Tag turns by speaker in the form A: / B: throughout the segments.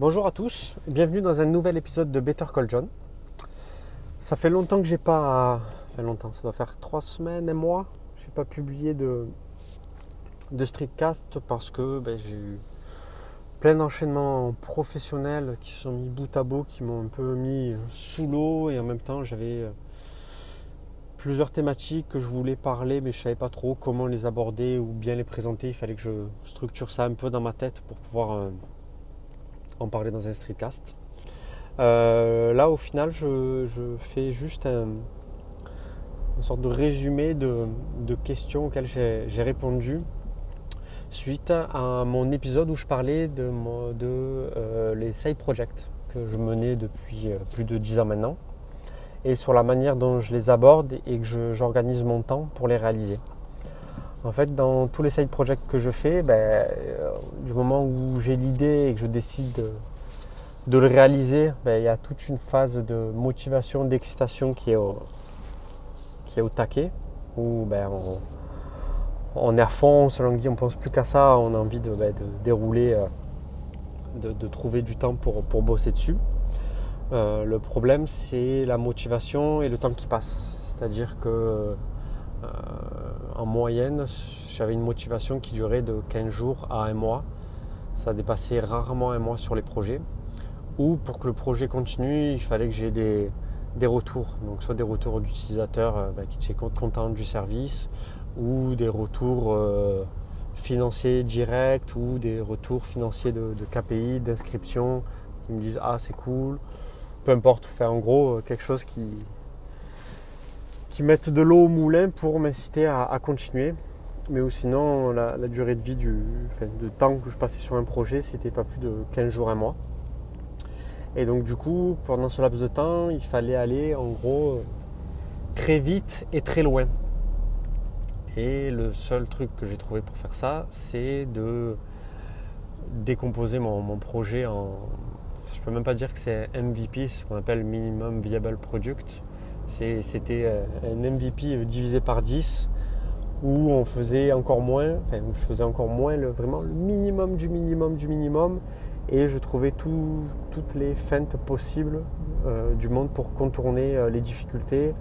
A: Bonjour à tous, bienvenue dans un nouvel épisode de Better Call John. Ça fait longtemps que j'ai pas. Enfin longtemps, ça doit faire trois semaines, un mois. J'ai pas publié de, streetcast parce que ben, j'ai eu plein d'enchaînements professionnels qui sont mis bout à bout, qui m'ont un peu mis sous l'eau et en même temps j'avais euh, plusieurs thématiques que je voulais parler mais je savais pas trop comment les aborder ou bien les présenter. Il fallait que je structure ça un peu dans ma tête pour pouvoir euh, en parler dans un streetcast. Euh, là, au final, je, fais juste une sorte de résumé de, questions auxquelles j'ai répondu suite à mon épisode où je parlais de, euh, les side projects que je menais depuis euh, plus de 10 ans maintenant et sur la manière dont je les aborde et que j'organise mon temps pour les réaliser. En fait, dans tous les side projects que je fais, ben, euh, du moment où j'ai l'idée et que je décide de, le réaliser, ben, il y a toute une phase de motivation, d'excitation qui est au, qui est au taquet, où ben, on, est à fond, selon dit, on pense plus qu'à ça, on a envie de, dérouler, euh, de, trouver du temps pour, bosser dessus. Euh, le problème, c'est la motivation et le temps qui passe. C'est-à-dire que moyenne, j'avais une motivation qui durait de 15 jours à un mois. Ça dépassait rarement un mois sur les projets. Ou pour que le projet continue, il fallait que j'ai des, retours. Donc soit des retours d'utilisateurs euh, bah, qui étaient contents du service, ou des retours euh, financiers directs, ou des retours financiers de, KPI, d'inscription, qui me disent ah c'est cool. Peu importe, faire en gros quelque chose qui, mettre de l'eau au moulin pour m'inciter à, continuer. Mais sinon, la, durée de vie du temps que je passais sur un projet, c'était pas plus de 15 jours, un mois. Et donc du coup, pendant ce laps de temps, il fallait aller en gros très vite et très loin. Et le seul truc que j'ai trouvé pour faire ça, c'est de décomposer mon, mon, projet en. Je peux même pas dire que c'est MVP, ce qu'on appelle Minimum Viable Product. C'était euh, un MVP euh, divisé par 10 où on faisait encore moins, enfin où je faisais encore moins le, vraiment le minimum du minimum du minimum et je trouvais toutes les feintes possibles euh, du monde pour contourner les difficultés,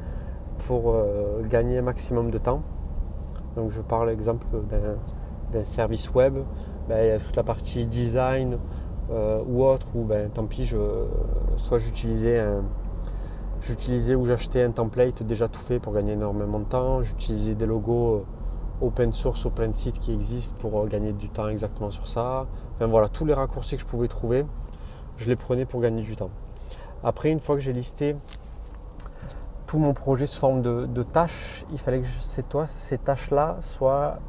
A: pour gagner un maximum de temps. Donc je parle exemple d'un service web, ben, il y a toute la partie design ou autre où ben, tant pis, je, soit j'utilisais un, J'utilisais ou j'achetais un template déjà tout fait pour gagner énormément de temps. J'utilisais des logos euh, open source, open site qui existent pour euh, gagner du temps exactement sur ça. Enfin voilà, tous les raccourcis que je pouvais trouver, je les prenais pour gagner du temps. Après, une fois que j'ai listé tout mon projet sous forme de, tâches, il fallait que ces, tâches-là soient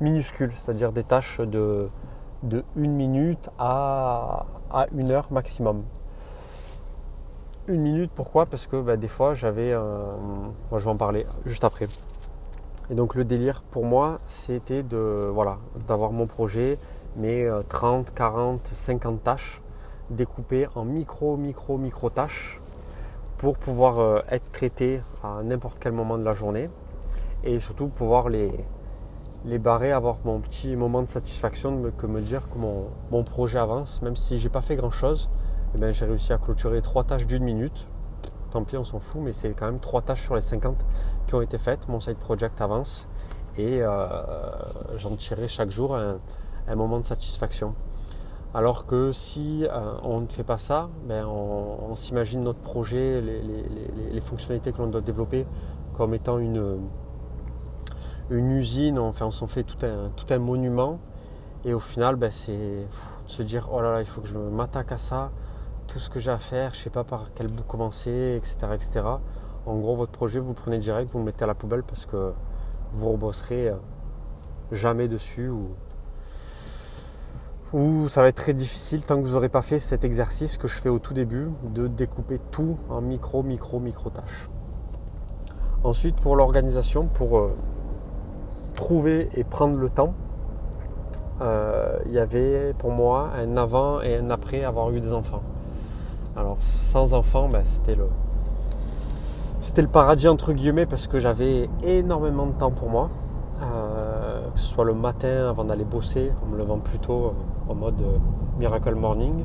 A: minuscules, c'est-à-dire des tâches de, de une minute à, à une heure maximum une minute. Pourquoi? Parce que bah, des fois j'avais Moi je vais en parler juste après. Et donc le délire pour moi c'était de voilà d'avoir mon projet, mes 30, 40, 50 tâches découpées en micro, micro, micro tâches pour pouvoir euh, être traitées à n'importe quel moment de la journée et surtout pouvoir les, les barrer, avoir mon petit moment de satisfaction de me, que me dire que mon, mon projet avance, même si j'ai pas fait grand chose, eh ben, j'ai réussi à clôturer trois tâches d'une minute. Tant pis, on s'en fout, mais c'est quand même trois tâches sur les 50 qui ont été faites. Mon side project avance et euh, j'en tirerai chaque jour un, moment de satisfaction. Alors que si euh, on ne fait pas ça, ben on, s'imagine notre projet, les, fonctionnalités que l'on doit développer comme étant une, une usine, enfin on s'en fait tout un, tout un monument. Et au final, ben c'est de se dire, oh là là, il faut que je m'attaque à ça, tout ce que j'ai à faire, je ne sais pas par quel bout commencer, etc., etc. En gros, votre projet, vous le prenez direct, vous le mettez à la poubelle parce que vous ne rebosserez euh, jamais dessus ou, ça va être très difficile tant que vous n'aurez pas fait cet exercice que je fais au tout début de découper tout en micro, micro, micro tâches. Ensuite, pour l'organisation, pour euh, trouver et prendre le temps, euh, il y avait pour moi un avant et un après avoir eu des enfants. Alors sans enfant, ben, c'était le le paradis entre guillemets parce que j'avais énormément de temps pour moi. Euh, que ce soit le matin avant d'aller bosser, en me levant plus tôt euh, en mode euh, miracle morning,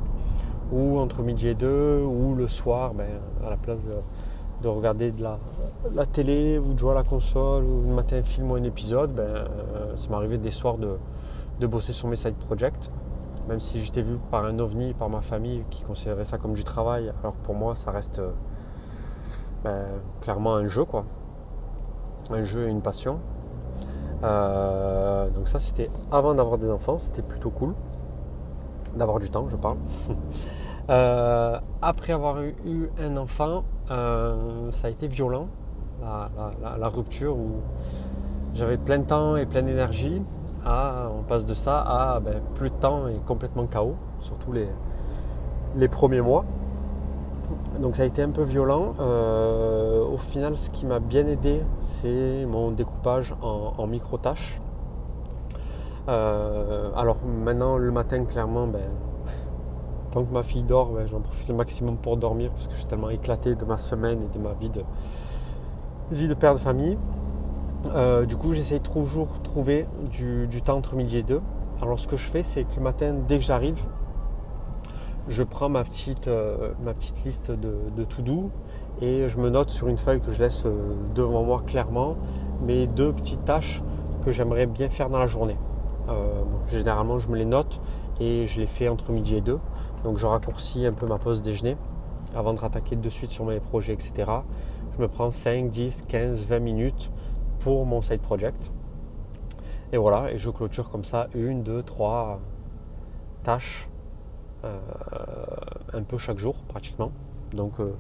A: ou entre midi et deux, ou le soir, ben, à la place de, regarder de la, télé ou de jouer à la console ou de mater un film ou un épisode, ben, ça m'arrivait des soirs de, bosser sur mes side projects. Même si j'étais vu par un ovni, par ma famille qui considérait ça comme du travail, alors pour moi ça reste ben, clairement un jeu quoi. Un jeu et une passion. Euh, donc ça c'était avant d'avoir des enfants, c'était plutôt cool. D'avoir du temps, je parle. Euh, après avoir eu, un enfant, euh, ça a été violent, la, rupture où j'avais plein de temps et plein d'énergie. On passe de ça à ben, plus de temps et complètement chaos, surtout les, premiers mois. Donc ça a été un peu violent. Euh, au final, ce qui m'a bien aidé, c'est mon découpage en, micro-tâches. Euh, alors maintenant, le matin, clairement, ben, tant que ma fille dort, ben, j'en profite le maximum pour dormir parce que je suis tellement éclaté de ma semaine et de ma vie de père de famille. Euh, du coup, j'essaie toujours de trouver du, temps entre midi et deux. Alors ce que je fais, c'est que le matin, dès que j'arrive, je prends ma petite, euh, ma petite liste de, de to-do et je me note sur une feuille que je laisse euh, devant moi clairement mes deux petites tâches que j'aimerais bien faire dans la journée. Généralement, je me les note et je les fais entre midi et deux. Donc, je raccourcis un peu ma pause déjeuner avant de rattaquer de suite sur mes projets, etc. Je me prends 5, 10, 15, 20 minutes pour mon side project. Et voilà, et je clôture comme ça une, deux, trois tâches euh, un peu chaque jour pratiquement. Donc, euh,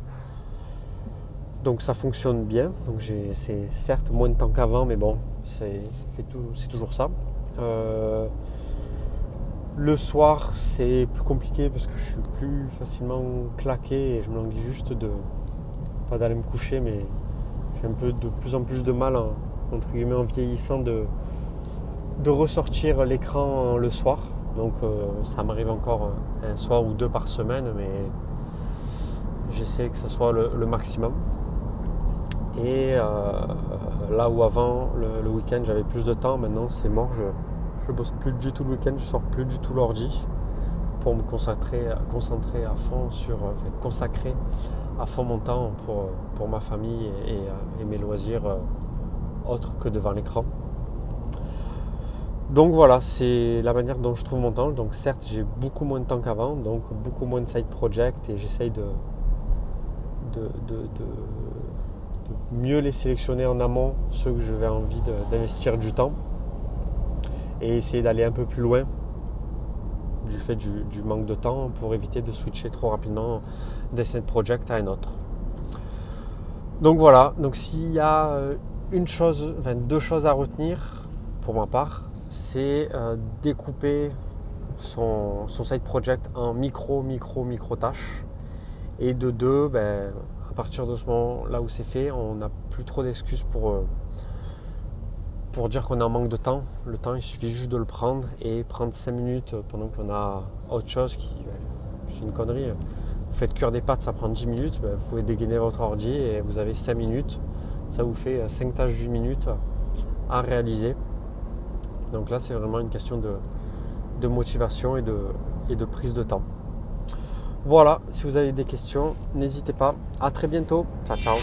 A: donc ça fonctionne bien. Donc c'est certes moins de temps qu'avant, mais bon, c'est toujours ça. Euh, le soir, c'est plus compliqué parce que je suis plus facilement claqué et je me languis juste de pas d'aller me coucher, mais j'ai un peu de plus en plus de mal, entre guillemets, en vieillissant, de, de ressortir l'écran le soir. Donc euh, ça m'arrive encore un soir ou deux par semaine, mais j'essaie que ce soit le, maximum. Et euh, là où avant, le, week-end, j'avais plus de temps, maintenant c'est mort. Je, je bosse plus du tout le week-end, je sors plus du tout l'ordi pour me concentrer, concentrer à fond sur, enfin, consacrer à fond mon temps pour, pour ma famille et mes loisirs autres que devant l'écran. Donc voilà, c'est la manière dont je trouve mon temps. Donc certes, j'ai beaucoup moins de temps qu'avant, donc beaucoup moins de side project et j'essaye de, de, mieux les sélectionner en amont, ceux que je vais envie d'investir du temps et essayer d'aller un peu plus loin du fait du, manque de temps pour éviter de switcher trop rapidement d'un side project à un autre. Donc voilà, donc s'il y a euh, une chose, enfin deux choses à retenir pour ma part, c'est euh, découper son, side project en micro, micro, micro tâches. Et de deux, ben, à partir de ce moment là où c'est fait, on n'a plus trop d'excuses pour, euh, pour dire qu'on est en manque de temps. Le temps, il suffit juste de le prendre et prendre 5 minutes pendant qu'on a autre chose qui. Ben, c'est une connerie. Vous faites cuire des pâtes, ça prend 10 minutes. Ben, vous pouvez dégainer votre ordi et vous avez 5 minutes. Ça vous fait 5 tâches d'une minute à réaliser. Donc là, c'est vraiment une question de, motivation et de, et de prise de temps. Voilà, si vous avez des questions, n'hésitez pas. À très bientôt. Ciao, ciao.